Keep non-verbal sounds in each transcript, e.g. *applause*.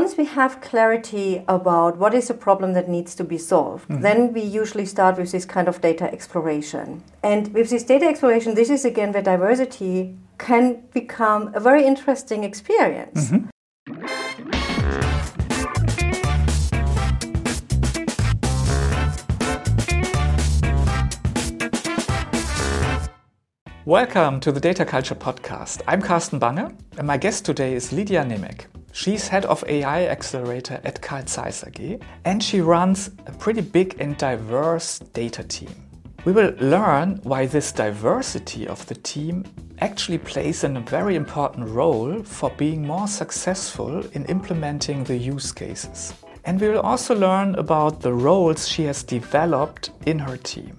once we have clarity about what is a problem that needs to be solved, mm-hmm. then we usually start with this kind of data exploration. And with this data exploration, this is again where diversity can become a very interesting experience. Mm-hmm. Welcome to the Data Culture Podcast. I'm Carsten Bange, and my guest today is Lydia Nemec. She's head of AI Accelerator at Carl Zeiss AG, and she runs a pretty big and diverse data team. We will learn why this diversity of the team actually plays a very important role for being more successful in implementing the use cases. And we will also learn about the roles she has developed in her team.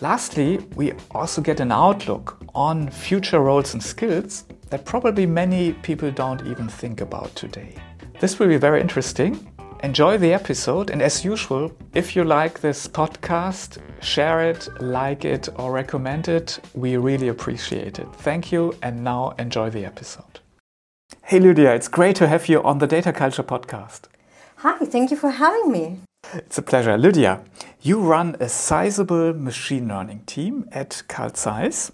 Lastly, we also get an outlook on future roles and skills that probably many people don't even think about today. This will be very interesting. Enjoy the episode, and as usual, if you like this podcast, share it, like it, or recommend it. We really appreciate it. Thank you, and now enjoy the episode. Hey Lydia, it's great to have you on the Data Culture podcast. Hi, thank you for having me. It's a pleasure. Lydia, you run a sizable machine learning team at Carl Zeiss.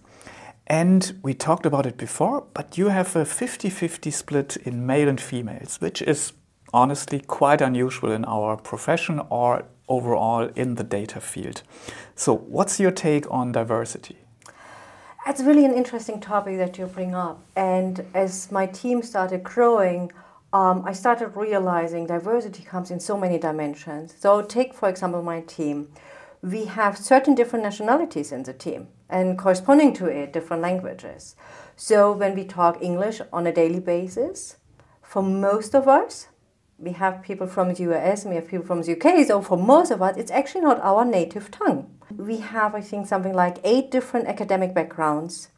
And we talked about it before, but you have a 50 50 split in male and females, which is honestly quite unusual in our profession or overall in the data field. So, what's your take on diversity? It's really an interesting topic that you bring up. And as my team started growing, um, I started realizing diversity comes in so many dimensions. So, take, for example, my team. We have certain different nationalities in the team and corresponding to it, different languages. So when we talk English on a daily basis, for most of us, we have people from the US and we have people from the UK, so for most of us, it's actually not our native tongue. We have, I think, something like eight different academic backgrounds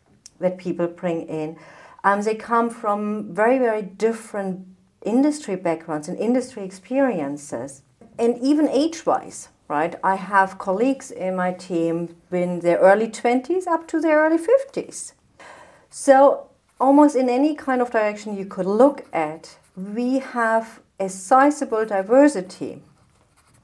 that people bring in. Um, they come from very, very different industry backgrounds and industry experiences, and even age wise right? I have colleagues in my team in their early 20s up to their early 50s. So, almost in any kind of direction you could look at, we have a sizable diversity.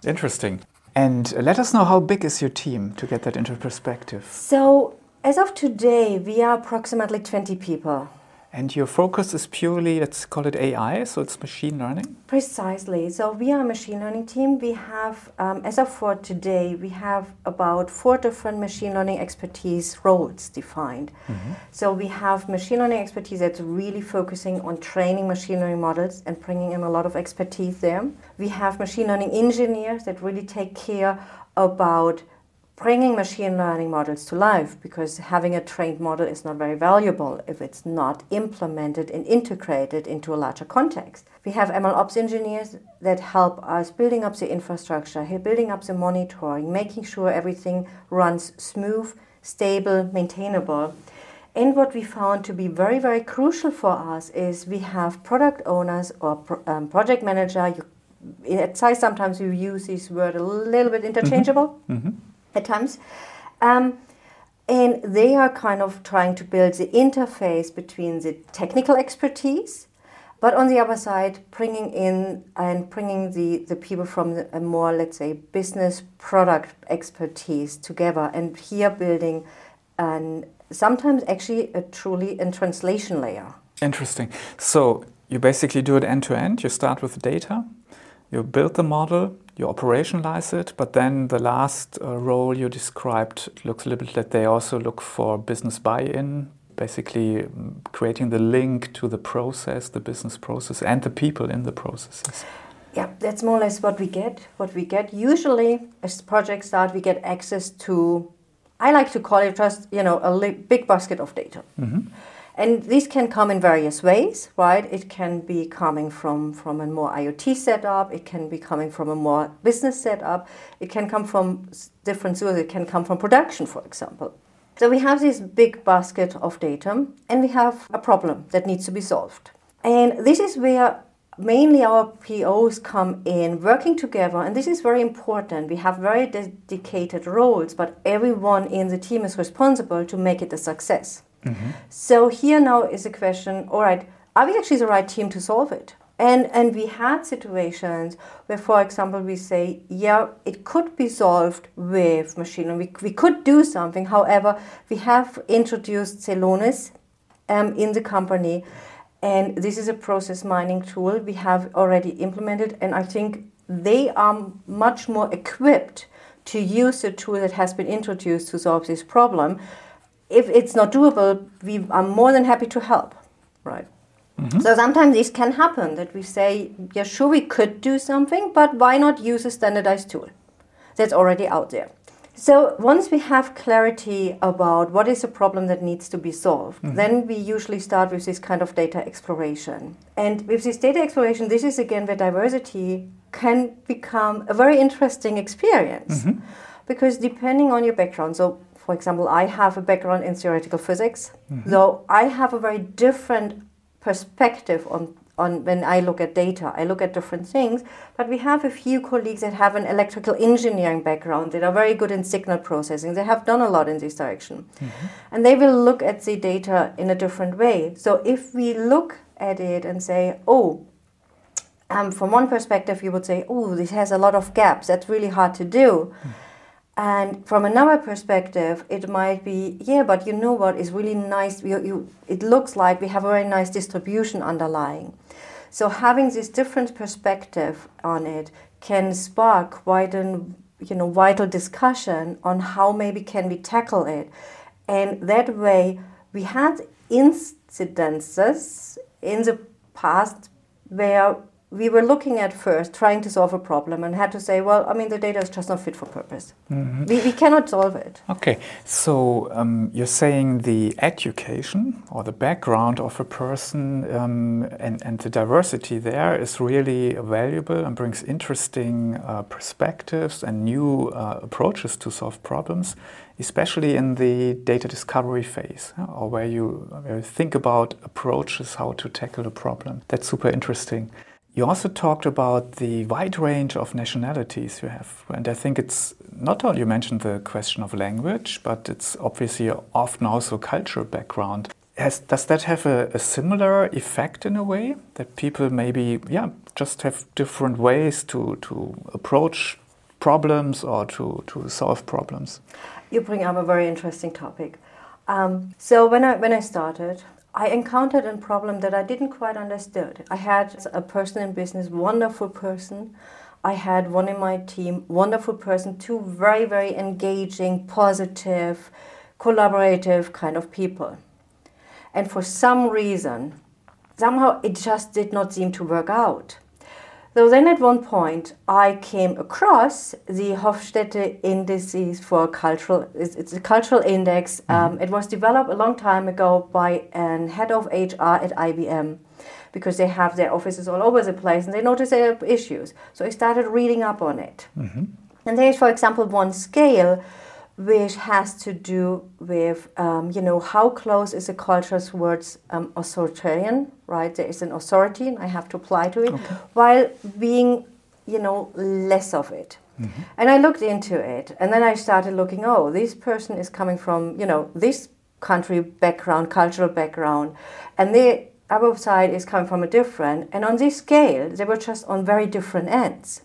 Interesting. And let us know how big is your team to get that into perspective. So, as of today, we are approximately 20 people. And your focus is purely, let's call it AI, so it's machine learning? Precisely. So we are a machine learning team. We have, um, as of for today, we have about four different machine learning expertise roles defined. Mm-hmm. So we have machine learning expertise that's really focusing on training machine learning models and bringing in a lot of expertise there. We have machine learning engineers that really take care about bringing machine learning models to life because having a trained model is not very valuable if it's not implemented and integrated into a larger context. We have ML ops engineers that help us building up the infrastructure, building up the monitoring, making sure everything runs smooth, stable, maintainable. And what we found to be very, very crucial for us is we have product owners or pro, um, project manager. You, at Zeiss, sometimes we use this word a little bit interchangeable. Mm-hmm. Mm-hmm at times. Um, and they are kind of trying to build the interface between the technical expertise, but on the other side, bringing in and bringing the, the people from a more, let's say, business product expertise together, and here building and sometimes actually a truly a translation layer. Interesting. So you basically do it end to end. You start with the data, you build the model, you operationalize it, but then the last uh, role you described looks a little bit that they also look for business buy-in, basically mm, creating the link to the process, the business process, and the people in the processes. Yeah, that's more or less what we get. What we get usually as projects start, we get access to. I like to call it just you know a big basket of data. Mm-hmm. And these can come in various ways, right? It can be coming from, from a more IoT setup, it can be coming from a more business setup, it can come from different sources, it can come from production, for example. So we have this big basket of data and we have a problem that needs to be solved. And this is where mainly our POs come in working together, and this is very important. We have very dedicated roles, but everyone in the team is responsible to make it a success. So here now is a question all right, are we actually the right team to solve it? And, and we had situations where, for example, we say, yeah, it could be solved with machine learning. We, we could do something. However, we have introduced Celonis um, in the company. And this is a process mining tool we have already implemented. And I think they are much more equipped to use the tool that has been introduced to solve this problem. If it's not doable, we are more than happy to help, right? Mm-hmm. So sometimes this can happen that we say, yeah, sure, we could do something, but why not use a standardized tool that's already out there? So once we have clarity about what is a problem that needs to be solved, mm-hmm. then we usually start with this kind of data exploration. And with this data exploration, this is again where diversity can become a very interesting experience. Mm-hmm. Because depending on your background, so for example, I have a background in theoretical physics, mm-hmm. so I have a very different perspective on on when I look at data. I look at different things, but we have a few colleagues that have an electrical engineering background that are very good in signal processing. They have done a lot in this direction. Mm-hmm. And they will look at the data in a different way. So if we look at it and say, oh, um, from one perspective, you would say, oh, this has a lot of gaps. That's really hard to do. Mm-hmm. And from another perspective, it might be, yeah, but you know what is really nice? You, you, it looks like we have a very nice distribution underlying. So having this different perspective on it can spark quite you know vital discussion on how maybe can we tackle it. And that way we had incidences in the past where we were looking at first trying to solve a problem and had to say, well, I mean, the data is just not fit for purpose. Mm-hmm. We, we cannot solve it. Okay, so um, you're saying the education or the background of a person um, and, and the diversity there is really valuable and brings interesting uh, perspectives and new uh, approaches to solve problems, especially in the data discovery phase or where you, where you think about approaches how to tackle a problem. That's super interesting. You also talked about the wide range of nationalities you have. And I think it's not only you mentioned the question of language, but it's obviously often also cultural background. Has, does that have a, a, similar effect in a way that people maybe, yeah, just have different ways to, to approach problems or to, to solve problems? You bring up a very interesting topic. Um, so when I when I started, I encountered a problem that I didn't quite understand. I had a person in business, wonderful person. I had one in my team, wonderful person, two very, very engaging, positive, collaborative kind of people. And for some reason, somehow it just did not seem to work out. So then at one point, I came across the Hofstede Indices for Cultural, it's, it's a cultural index. Mm-hmm. Um, it was developed a long time ago by an head of HR at IBM because they have their offices all over the place and they noticed there are issues. So I started reading up on it. Mm-hmm. And there's, for example, one scale which has to do with um, you know how close is a culture towards um, authoritarian right there is an authority and i have to apply to it okay. while being you know less of it mm-hmm. and i looked into it and then i started looking oh this person is coming from you know this country background cultural background and the other side is coming from a different and on this scale they were just on very different ends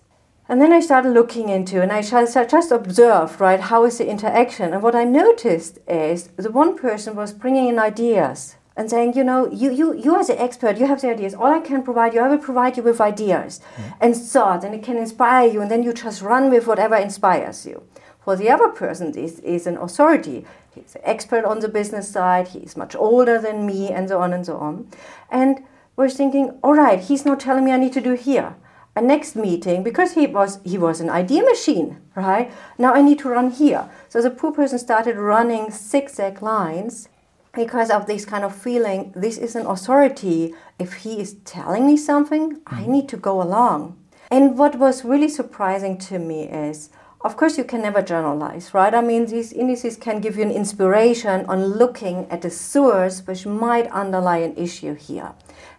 and then I started looking into, and I just observed, right, how is the interaction? And what I noticed is the one person was bringing in ideas and saying, you know, you, you, you are the expert, you have the ideas. All I can provide you, I will provide you with ideas mm. and thoughts, and it can inspire you, and then you just run with whatever inspires you. For the other person, this is an authority. He's an expert on the business side, he's much older than me, and so on and so on. And we're thinking, all right, he's not telling me I need to do here a next meeting because he was he was an idea machine right? Now i need to run here. So the poor person started running zigzag lines because of this kind of feeling this is an authority. If he is telling me something i mm-hmm. need to go along. And what was really surprising to me is of course you can never generalize right? I mean these indices can give you an inspiration on looking at the source which might underlie an issue here.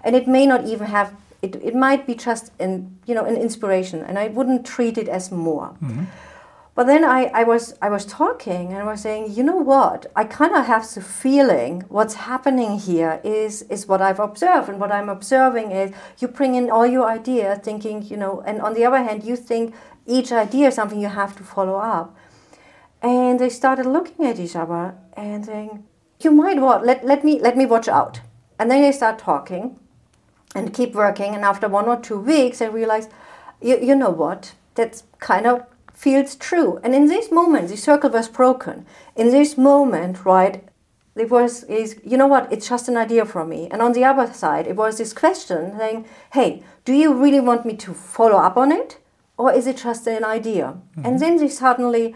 And it may not even have it, it might be just an, you know, an inspiration, and I wouldn't treat it as more. Mm-hmm. But then I, I was I was talking and I was saying, you know what? I kind of have the feeling what's happening here is is what I've observed, and what I'm observing is you bring in all your ideas, thinking, you know, and on the other hand, you think each idea is something you have to follow up. And they started looking at each other and saying, you might what let, let me let me watch out. And then they start talking and keep working. And after one or two weeks, I realized, you, you know what? That's kind of feels true. And in this moment, the circle was broken. In this moment, right, it was is you know what? It's just an idea for me. And on the other side, it was this question saying, "Hey, do you really want me to follow up on it, or is it just an idea?" Mm-hmm. And then they suddenly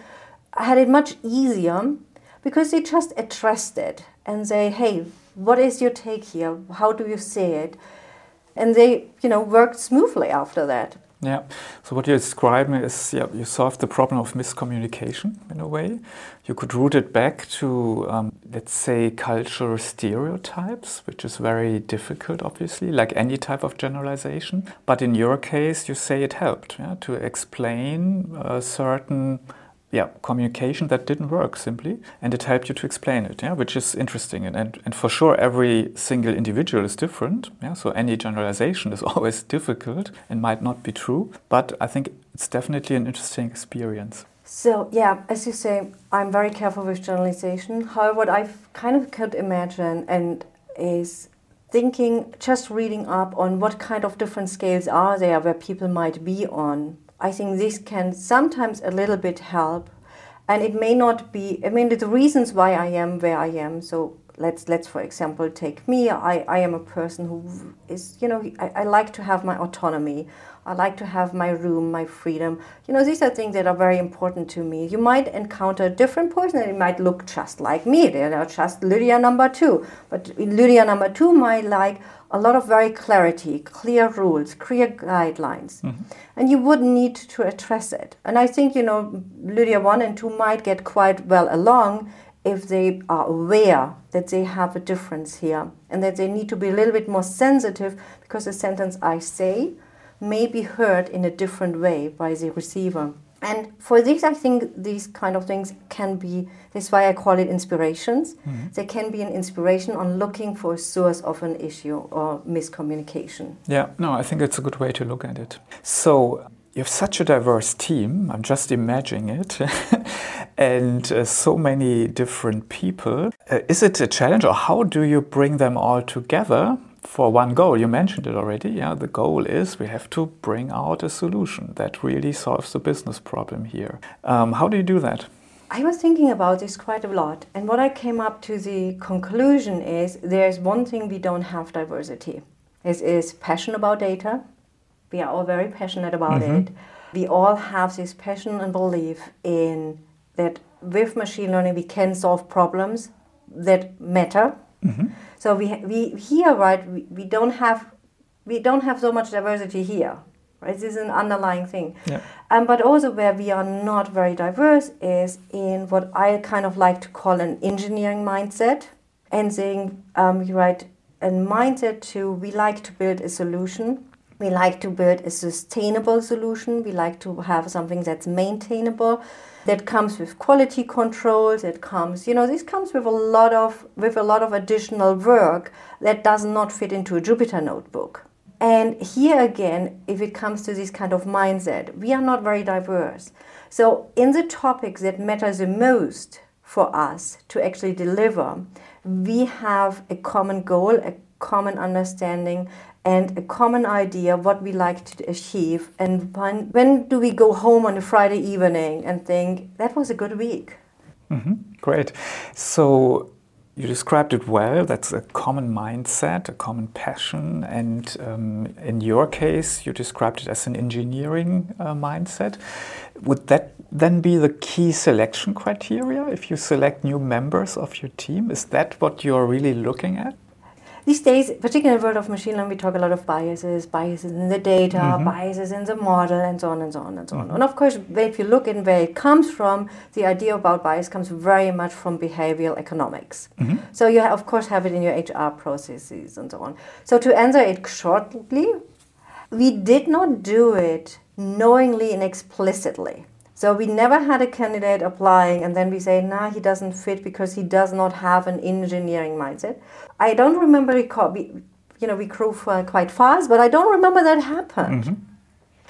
had it much easier because they just addressed it and say, "Hey, what is your take here? How do you see it?" And they, you know, worked smoothly after that. Yeah. So what you're describing is, yeah, you solved the problem of miscommunication in a way. You could root it back to, um, let's say, cultural stereotypes, which is very difficult, obviously, like any type of generalization. But in your case, you say it helped yeah, to explain certain yeah, communication that didn't work simply, and it helped you to explain it, yeah, which is interesting. And, and, and for sure, every single individual is different, yeah, so any generalization is *laughs* always difficult and might not be true, but I think it's definitely an interesting experience. So, yeah, as you say, I'm very careful with generalization. However, what I kind of could imagine and is thinking, just reading up on what kind of different scales are there where people might be on I think this can sometimes a little bit help. And it may not be, I mean, the reasons why I am where I am. So let's, let's for example, take me. I, I am a person who is, you know, I, I like to have my autonomy. I like to have my room, my freedom. You know, these are things that are very important to me. You might encounter a different person and it might look just like me. They're just Lydia number two. But Lydia number two might like a lot of very clarity, clear rules, clear guidelines. Mm-hmm. And you would need to address it. And I think, you know, Lydia 1 and 2 might get quite well along if they are aware that they have a difference here and that they need to be a little bit more sensitive because the sentence I say may be heard in a different way by the receiver. And for this, I think these kind of things can be, that's why I call it inspirations. Mm-hmm. They can be an inspiration on looking for a source of an issue or miscommunication. Yeah, no, I think it's a good way to look at it. So, you have such a diverse team, I'm just imagining it, *laughs* and uh, so many different people. Uh, is it a challenge, or how do you bring them all together for one goal. You mentioned it already. Yeah, the goal is we have to bring out a solution that really solves the business problem here. Um, how do you do that? I was thinking about this quite a lot, and what I came up to the conclusion is there's one thing we don't have diversity. Is is passion about data. We are all very passionate about mm-hmm. it. We all have this passion and belief in that with machine learning we can solve problems that matter. Mm-hmm so we, we here, right, we, we don't have we don't have so much diversity here. Right? This is an underlying thing. Yeah. Um, but also where we are not very diverse is in what I kind of like to call an engineering mindset and saying, um, you right, a mindset to we like to build a solution. We like to build a sustainable solution. We like to have something that's maintainable that comes with quality controls it comes you know this comes with a lot of with a lot of additional work that does not fit into a jupyter notebook and here again if it comes to this kind of mindset we are not very diverse so in the topics that matter the most for us to actually deliver we have a common goal a common understanding and a common idea of what we like to achieve. And when, when do we go home on a friday evening and think that was a good week mm-hmm. great. So you described it well. That's a common mindset a common passion and um, in your case you described it as an engineering uh, mindset. Would that then be the key selection criteria if you select new members of your team? Is that what you're really looking at these days, particularly in the world of machine learning, we talk a lot of biases, biases in the data, mm-hmm. biases in the model, and so on and so on and so on. And of course, if you look in where it comes from, the idea about bias comes very much from behavioral economics. Mm-hmm. So you, of course, have it in your HR processes and so on. So to answer it shortly, we did not do it knowingly and explicitly. So we never had a candidate applying and then we say, nah, he doesn't fit because he does not have an engineering mindset. I don't remember, we, you know, we grew quite fast, but I don't remember that happened. Mm-hmm.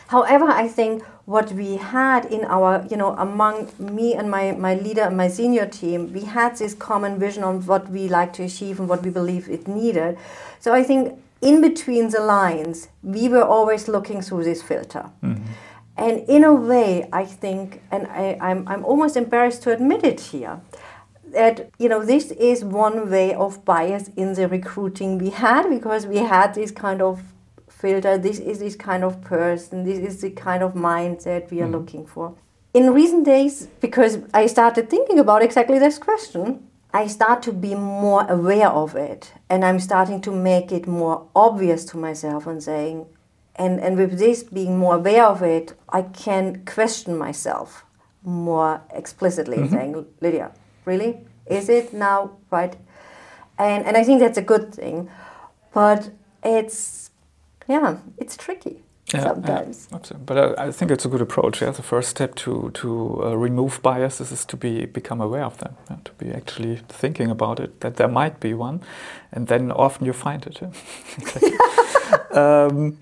However, I think what we had in our, you know, among me and my, my leader and my senior team, we had this common vision on what we like to achieve and what we believe it needed. So I think in between the lines, we were always looking through this filter. Mm-hmm. And in a way, I think, and I, I'm, I'm almost embarrassed to admit it here, that you know this is one way of bias in the recruiting we had because we had this kind of filter this is this kind of person this is the kind of mindset we are mm. looking for in recent days because i started thinking about exactly this question i start to be more aware of it and i'm starting to make it more obvious to myself and saying and, and with this being more aware of it, I can question myself more explicitly, mm-hmm. saying, Lydia, really? Is it now right? And, and I think that's a good thing. But it's, yeah, it's tricky. Yeah, sometimes. Yeah, but I, I, think it's a good approach. Yeah, the first step to to uh, remove biases is to be become aware of them, yeah? to be actually thinking about it that there might be one, and then often you find it. *laughs* *laughs* um,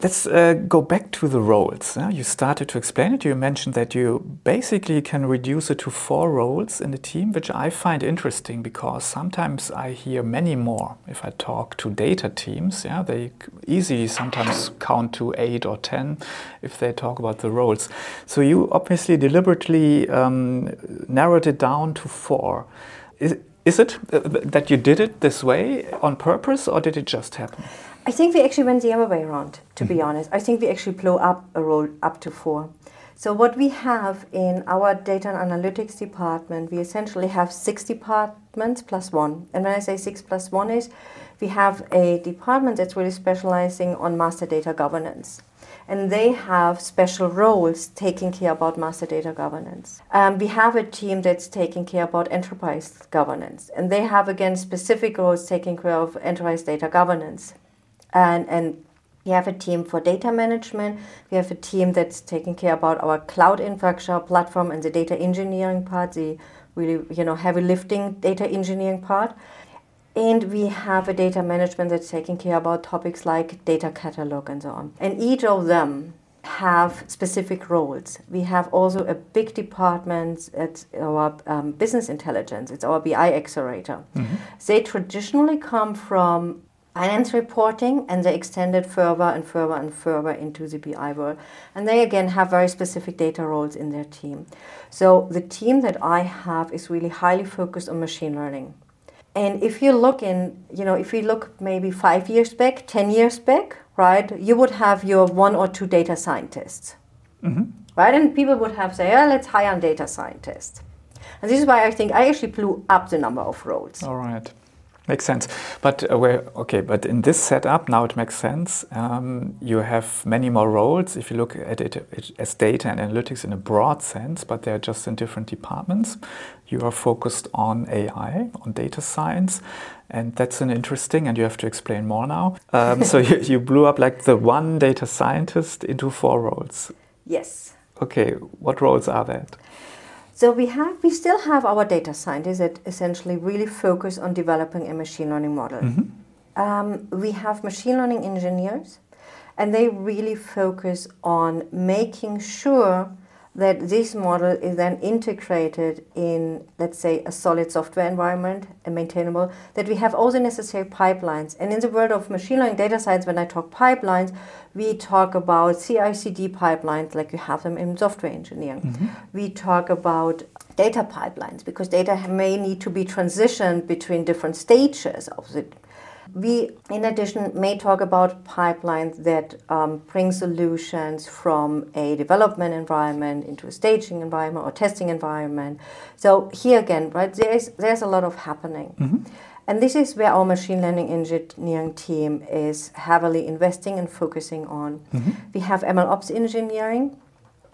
Let's uh, go back to the roles. Uh, you started to explain it. You mentioned that you basically can reduce it to four roles in the team, which I find interesting because sometimes I hear many more. If I talk to data teams, yeah, they easily sometimes count to eight or ten if they talk about the roles. So you obviously deliberately um, narrowed it down to four. Is, is it uh, that you did it this way on purpose, or did it just happen? I think we actually went the other way around, to be mm-hmm. honest. I think we actually blow up a role up to four. So what we have in our data and analytics department, we essentially have six departments plus one. And when I say six plus one is, we have a department that's really specializing on master data governance. And they have special roles taking care about master data governance. Um, we have a team that's taking care about enterprise governance. And they have, again, specific roles taking care of enterprise data governance and and we have a team for data management. We have a team that's taking care about our cloud infrastructure platform and the data engineering part, the really you know heavy lifting data engineering part. And we have a data management that's taking care about topics like data catalog and so on. And each of them have specific roles. We have also a big department at our um, business intelligence. It's our BI accelerator. Mm-hmm. They traditionally come from finance reporting and they extended further and further and further into the BI world. And they again have very specific data roles in their team. So the team that I have is really highly focused on machine learning. And if you look in, you know, if you look maybe five years back, 10 years back, right, you would have your one or two data scientists, mm-hmm. right? And people would have say, oh, let's hire a data scientist. And this is why I think I actually blew up the number of roles. All right. Makes sense. But uh, okay, but in this setup now it makes sense. Um, you have many more roles if you look at it, it, as data and analytics in a broad sense, but they're just in different departments. You are focused on AI, on data science, and that's an interesting. And you have to explain more now. Um, so *laughs* you, you blew up like the one data scientist into four roles. Yes. Okay, what roles are that? So we have, we still have our data scientists that essentially really focus on developing a machine learning model. Mm-hmm. Um, we have machine learning engineers, and they really focus on making sure that this model is then integrated in, let's say, a solid software environment and maintainable, that we have all the necessary pipelines. And in the world of machine learning data science, when I talk pipelines, we talk about CI CD pipelines like you have them in software engineering. Mm-hmm. We talk about data pipelines because data may need to be transitioned between different stages of the we, in addition, may talk about pipelines that um, bring solutions from a development environment into a staging environment or testing environment. So here again, right, there's there's a lot of happening. Mm-hmm. And this is where our machine learning engineering team is heavily investing and focusing on. Mm-hmm. We have ML ops engineering.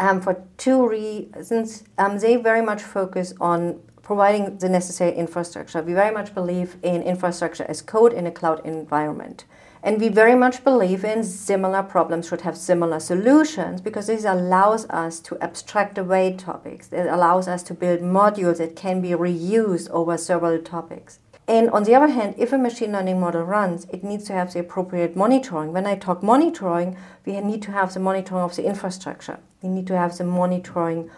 Um, for two reasons, um, they very much focus on providing the necessary infrastructure. We very much believe in infrastructure as code in a cloud environment. And we very much believe in similar problems should have similar solutions because this allows us to abstract away topics. It allows us to build modules that can be reused over several topics. And on the other hand, if a machine learning model runs, it needs to have the appropriate monitoring. When I talk monitoring, we need to have the monitoring of the infrastructure. We need to have the monitoring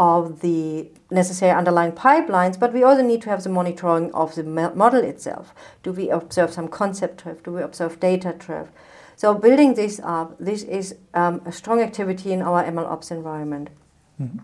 of the necessary underlying pipelines, but we also need to have the monitoring of the model itself. Do we observe some concept drift? Do we observe data drift? So building this up, this is um, a strong activity in our MLOps environment. Mm-hmm.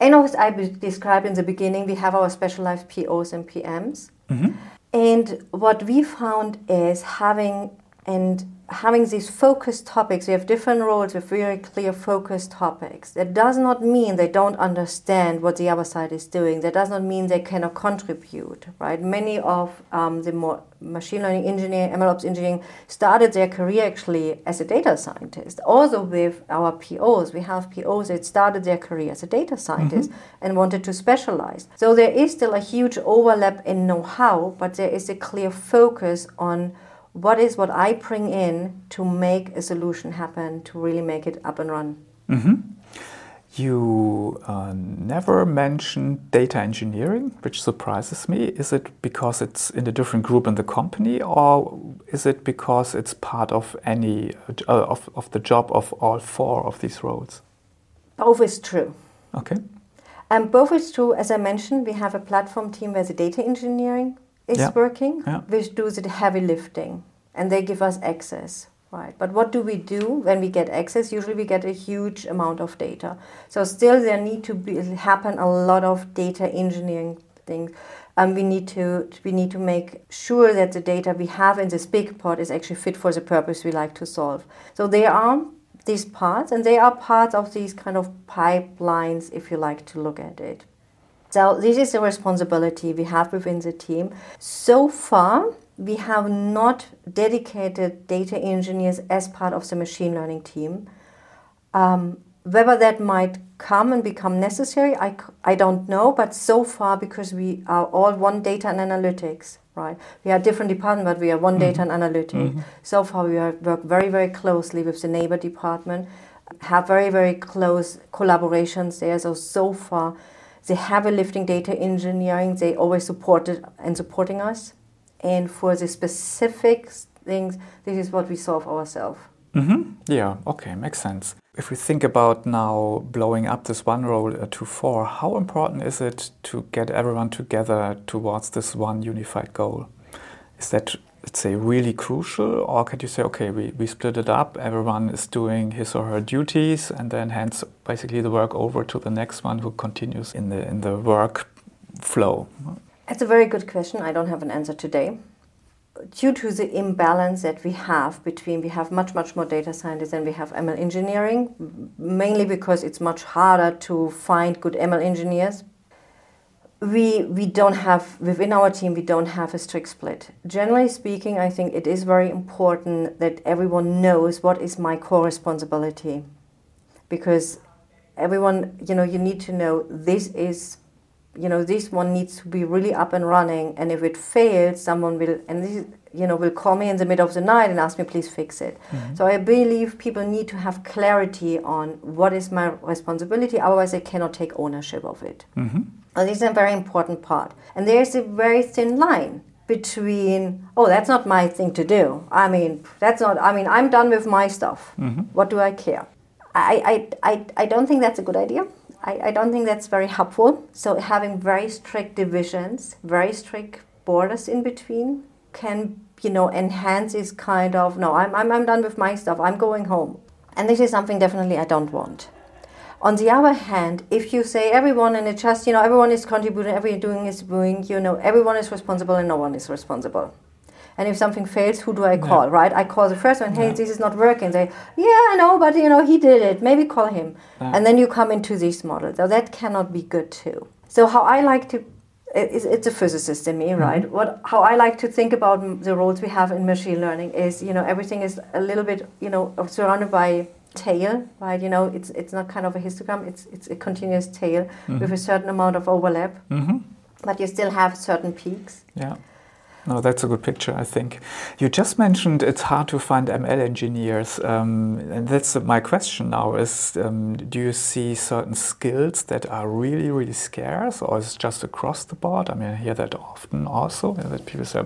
And as I described in the beginning, we have our specialized POs and PMs. Mm-hmm. And what we found is having and having these focused topics, we have different roles with very clear focused topics. That does not mean they don't understand what the other side is doing. That does not mean they cannot contribute, right? Many of um, the more machine learning engineering, MLOps engineering started their career actually as a data scientist. Also with our POs, we have POs that started their career as a data scientist mm-hmm. and wanted to specialize. So there is still a huge overlap in know-how, but there is a clear focus on what is what I bring in to make a solution happen, to really make it up and run. Mm-hmm. You uh, never mentioned data engineering, which surprises me. Is it because it's in a different group in the company, or is it because it's part of any uh, of, of the job of all four of these roles? Both is true. Okay. And both is true. As I mentioned, we have a platform team where the data engineering is yeah. working, yeah. which does the heavy lifting, and they give us access. Right, but what do we do when we get access? Usually, we get a huge amount of data. So still, there need to be happen a lot of data engineering things. Um, we need to we need to make sure that the data we have in this big pot is actually fit for the purpose we like to solve. So there are these parts, and they are parts of these kind of pipelines, if you like to look at it. So this is the responsibility we have within the team. So far, we have not dedicated data engineers as part of the machine learning team. Um, whether that might come and become necessary, I, I don't know, but so far, because we are all one data and analytics, right? We are different departments, but we are one mm-hmm. data and analytics. Mm-hmm. So far, we are, work very, very closely with the neighbor department, have very, very close collaborations there. So, so far, the a lifting data engineering, they always supported and supporting us and for the specific things, this is what we solve ourselves. Mm-hmm. Yeah, okay, makes sense. If we think about now blowing up this one role uh, to four, how important is it to get everyone together towards this one unified goal? Is that, let's say, really crucial? Or can you say, okay, we, we split it up, everyone is doing his or her duties, and then hands basically the work over to the next one who continues in the, in the work flow? That's a very good question. I don't have an answer today. Due to the imbalance that we have between, we have much, much more data scientists than we have ML engineering, mainly because it's much harder to find good ML engineers. We, we don't have, within our team, we don't have a strict split. Generally speaking, I think it is very important that everyone knows what is my core responsibility. Because everyone, you know, you need to know this is you know this one needs to be really up and running and if it fails someone will and this you know will call me in the middle of the night and ask me please fix it. Mm-hmm. so i believe people need to have clarity on what is my responsibility otherwise they cannot take ownership of it. Mm-hmm. and this is a very important part. And there's a very thin line between oh that's not my thing to do. I mean that's not i mean i'm done with my stuff. Mm-hmm. what do i care? I, I, I, I don't think that's a good idea I, I don't think that's very helpful. So having very strict divisions, very strict borders in between can, you know, enhance this kind of, no, I'm, I'm, I'm done with my stuff, I'm going home. And this is something definitely I don't want. On the other hand, if you say everyone and it just, you know, everyone is contributing, everyone doing is doing, you know, everyone is responsible and no one is responsible. And if something fails, who do I call, yeah. right? I call the first one, hey, yeah. this is not working. They, yeah, I know, but you know, he did it. Maybe call him. Yeah. And then you come into this model. So that cannot be good too. So how I like to it's, a physicist in me, right? Mm-hmm. What how I like to think about the roles we have in machine learning is, you know, everything is a little bit, you know, surrounded by tail, right? You know, it's it's not kind of a histogram; it's it's a continuous tail mm-hmm. with a certain amount of overlap, mm-hmm. but you still have certain peaks. Yeah. No, that's a good picture, I think. You just mentioned it's hard to find ML engineers, um, and that's my question now: is um, do you see certain skills that are really, really scarce, or is it just across the board? I mean, I hear that often also that people say,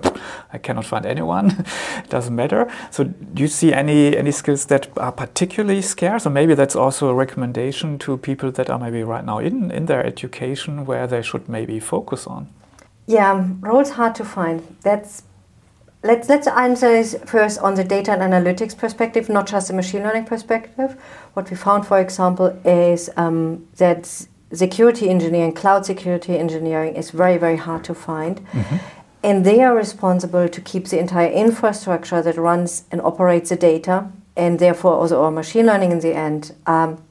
"I cannot find anyone." it *laughs* doesn't matter. So, do you see any any skills that are particularly scarce, or maybe that's also a recommendation to people that are maybe right now in in their education where they should maybe focus on? Yeah, roles hard to find. That's let's let's answer this first on the data and analytics perspective, not just the machine learning perspective. What we found, for example, is um, that security engineering, cloud security engineering, is very very hard to find. Mm-hmm. And they are responsible to keep the entire infrastructure that runs and operates the data, and therefore also our machine learning in the end. Um,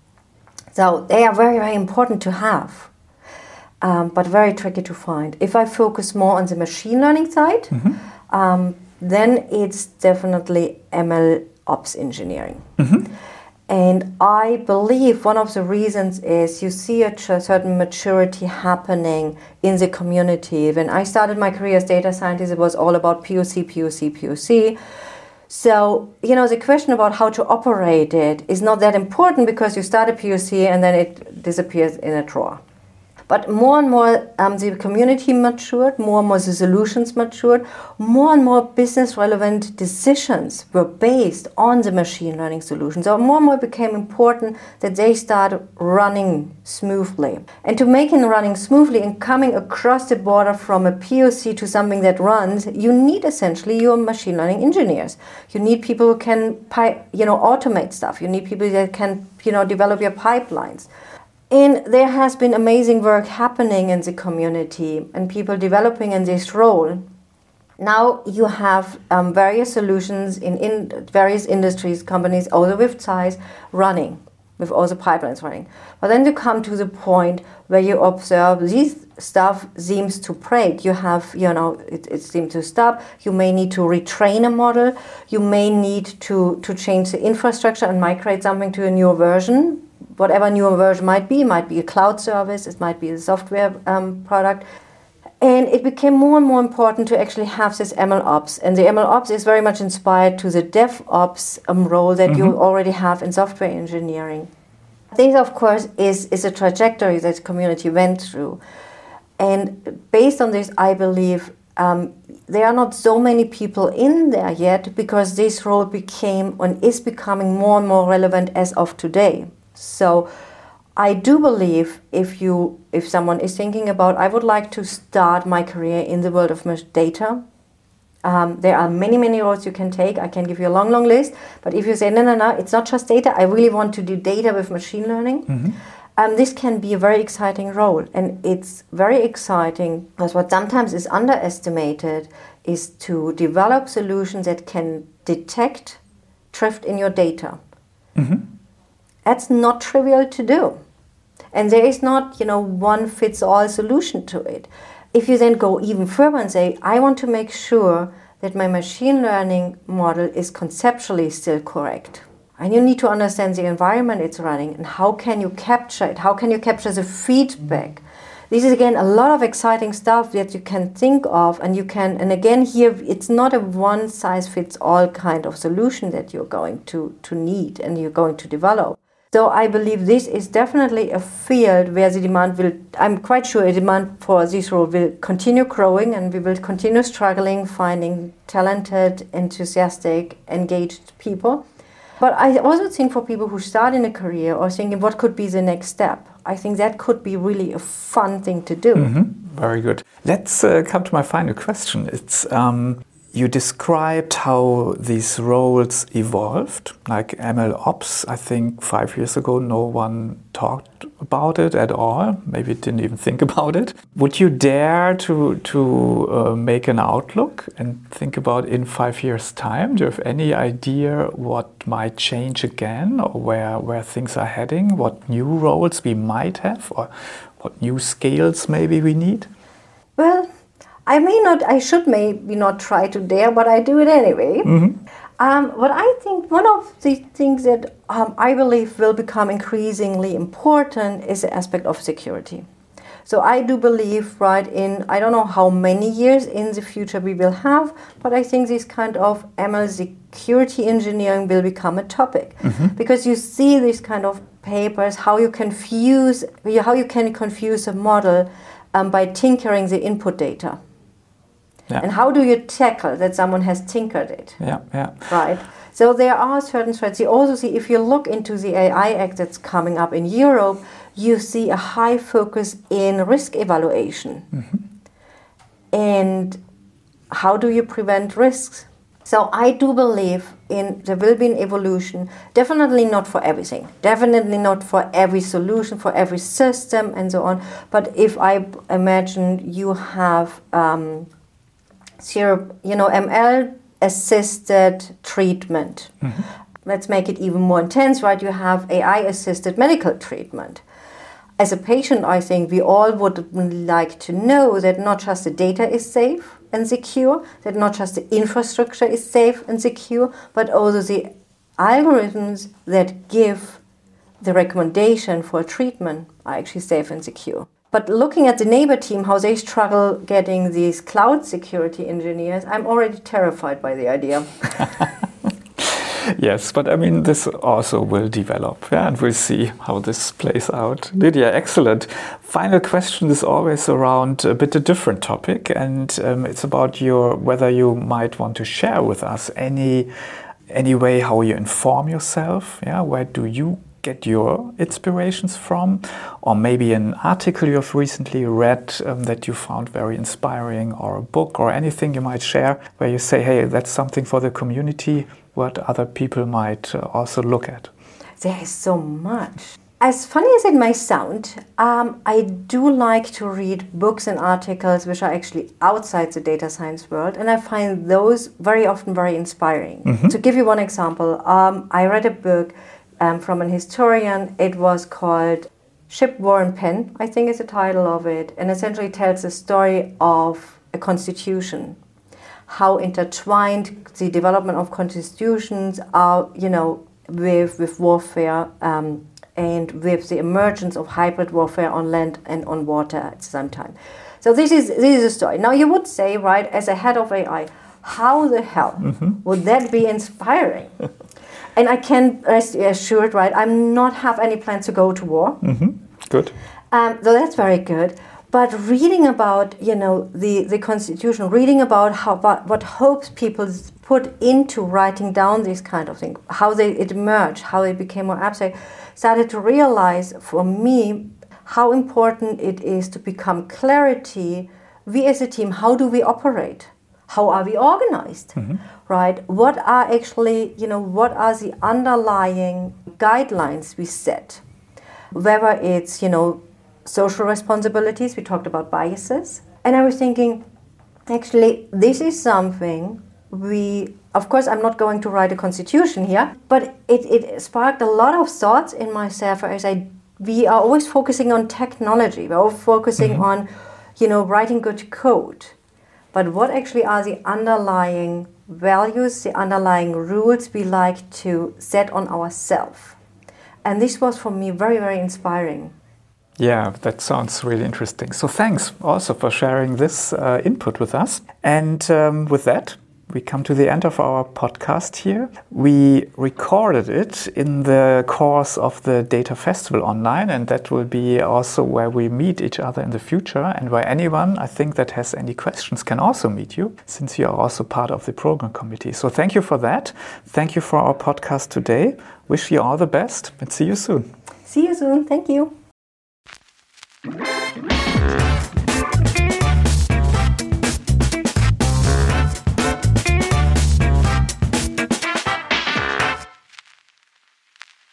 so they are very, very important to have um, but very tricky to find. If I focus more on the machine learning side, mm-hmm. um, then it's definitely ML ops engineering. Mm-hmm. And I believe one of the reasons is you see a certain maturity happening in the community. When I started my career as data scientist, it was all about POC, POC, POC. So, you know, the question about how to operate it is not that important because you start a POC and then it disappears in a drawer. But more and more um, the community matured, more and more the solutions matured, more and more business relevant decisions were based on the machine learning solution. So more and more became important that they start running smoothly. And to make it running smoothly and coming across the border from a POC to something that runs, you need essentially your machine learning engineers. You need people who can, you know, automate stuff. You need people that can, you know, develop your pipelines. And there has been amazing work happening in the community and people developing in this role. Now you have um, various solutions in, in various industries, companies, also with Zeiss, running, with all the pipelines running. But then you come to the point where you observe these stuff seems to break. You have, you know, it, it seems to stop. You may need to retrain a model. You may need to, to change the infrastructure and migrate something to a newer version whatever new version might be, might be a cloud service, it might be a software um, product. And it became more and more important to actually have this ML ops. And the ML ops is very much inspired to the DevOps um, role that mm-hmm. you already have in software engineering. This, of course, is, is a trajectory that the community went through. And based on this, I believe um, there are not so many people in there yet because this role became and is becoming more and more relevant as of today. So I do believe if you if someone is thinking about I would like to start my career in the world of data, um, there are many many roads you can take. I can give you a long long list. But if you say no no no, it's not just data. I really want to do data with machine learning. Mm-hmm. Um, this can be a very exciting role, and it's very exciting because what sometimes is underestimated is to develop solutions that can detect drift in your data. Mm-hmm. That's not trivial to do. And there is not, you know, one fits all solution to it. If you then go even further and say, I want to make sure that my machine learning model is conceptually still correct. And you need to understand the environment it's running and how can you capture it? How can you capture the feedback? This is again a lot of exciting stuff that you can think of and you can and again here it's not a one size fits all kind of solution that you're going to, to need and you're going to develop. So I believe this is definitely a field where the demand will, I'm quite sure a demand for this role will continue growing and we will continue struggling finding talented, enthusiastic, engaged people. But I also think for people who start in a career or thinking what could be the next step, I think that could be really a fun thing to do. Mm -hmm. Very good. Let's uh, come to my final question. It's um, you described how these roles evolved, like ML Ops. I think five years ago, no one talked about it at all. Maybe didn't even think *laughs* about it. Would you dare to to uh, make an outlook and think about in five years' time? Do you have any idea what might change again, or where where things are heading? What new roles we might have, or what new skills maybe we need? Well I may not, I should maybe not try to dare, but I do it anyway. Mm-hmm. Um, but I think one of the things that um, I believe will become increasingly important is the aspect of security. So I do believe, right, in I don't know how many years in the future we will have, but I think this kind of ML security engineering will become a topic mm-hmm. because you see these kind of papers how you confuse how you can confuse a model um, by tinkering the input data. Yeah. And how do you tackle that someone has tinkered it? Yeah, yeah. Right. So there are certain threats. You also see, if you look into the AI Act that's coming up in Europe, you see a high focus in risk evaluation. Mm-hmm. And how do you prevent risks? So I do believe in there will be an evolution. Definitely not for everything. Definitely not for every solution, for every system, and so on. But if I imagine you have um, zero, you know, ML assisted treatment. Mm-hmm. Let's make it even more intense, right? You have AI assisted medical treatment. As a patient, I think we all would like to know that not just the data is safe and secure, that not just the infrastructure is safe and secure, but also the algorithms that give the recommendation for treatment are actually safe and secure. But looking at the neighbor team, how they struggle getting these cloud security engineers, I'm already terrified by the idea. *laughs* yes, but I mean, this also will develop, yeah, and we'll see how this plays out. Lydia, excellent. Final question is always around a bit a different topic, and um, it's about your whether you might want to share with us any any way how you inform yourself. Yeah, where do you get your inspirations from, or maybe an article you've recently read um, that you found very inspiring, or a book, or anything you might share where you say, hey, that's something for the community, what other people might uh, also look at? There is so much. As funny as it may sound, um, I do like to read books and articles which are actually outside the data science world, and I find those very often very inspiring. Mm-hmm. To give you one example, um, I read a book um, from an historian. It was called Ship, War, and Pen, I think is the title of it, and essentially tells the story of a constitution, how intertwined the development of constitutions are, you know, with, with warfare um, and with the emergence of hybrid warfare on land and on water at the same time. So this is this is a story. Now you would say, right, as a head of AI, how the hell mm-hmm. would that be inspiring? *laughs* and I can rest assured, right? I'm not have any plans to go to war. Mm-hmm. Good. Um, so that's very good. But reading about, you know, the, the Constitution, reading about how what, what hopes people put into writing down these kind of things, how they it emerged, how it became more abstract, started to realize for me how important it is to become clarity. We as a team, how do we operate? How are we organized mm-hmm. right? What are actually you know what are the underlying guidelines we set? Whether it's you know social responsibilities we talked about biases. And i was thinking actually this is something we of course i'm not going to write a constitution here but it, it sparked a lot of thoughts in myself as i we are always focusing on technology. We're always focusing mm-hmm. on you know writing good code but what actually are the underlying values, the underlying rules we like to set on ourselves? And this was for me very, very inspiring. Yeah, that sounds really interesting. So thanks also for sharing this uh, input with us. And um, with that, we come to the end of our podcast here. We recorded it in the course of the Data Festival online, and that will be also where we meet each other in the future, and where anyone I think that has any questions can also meet you, since you are also part of the program committee. So thank you for that. Thank you for our podcast today. Wish you all the best and see you soon. See you soon. Thank you.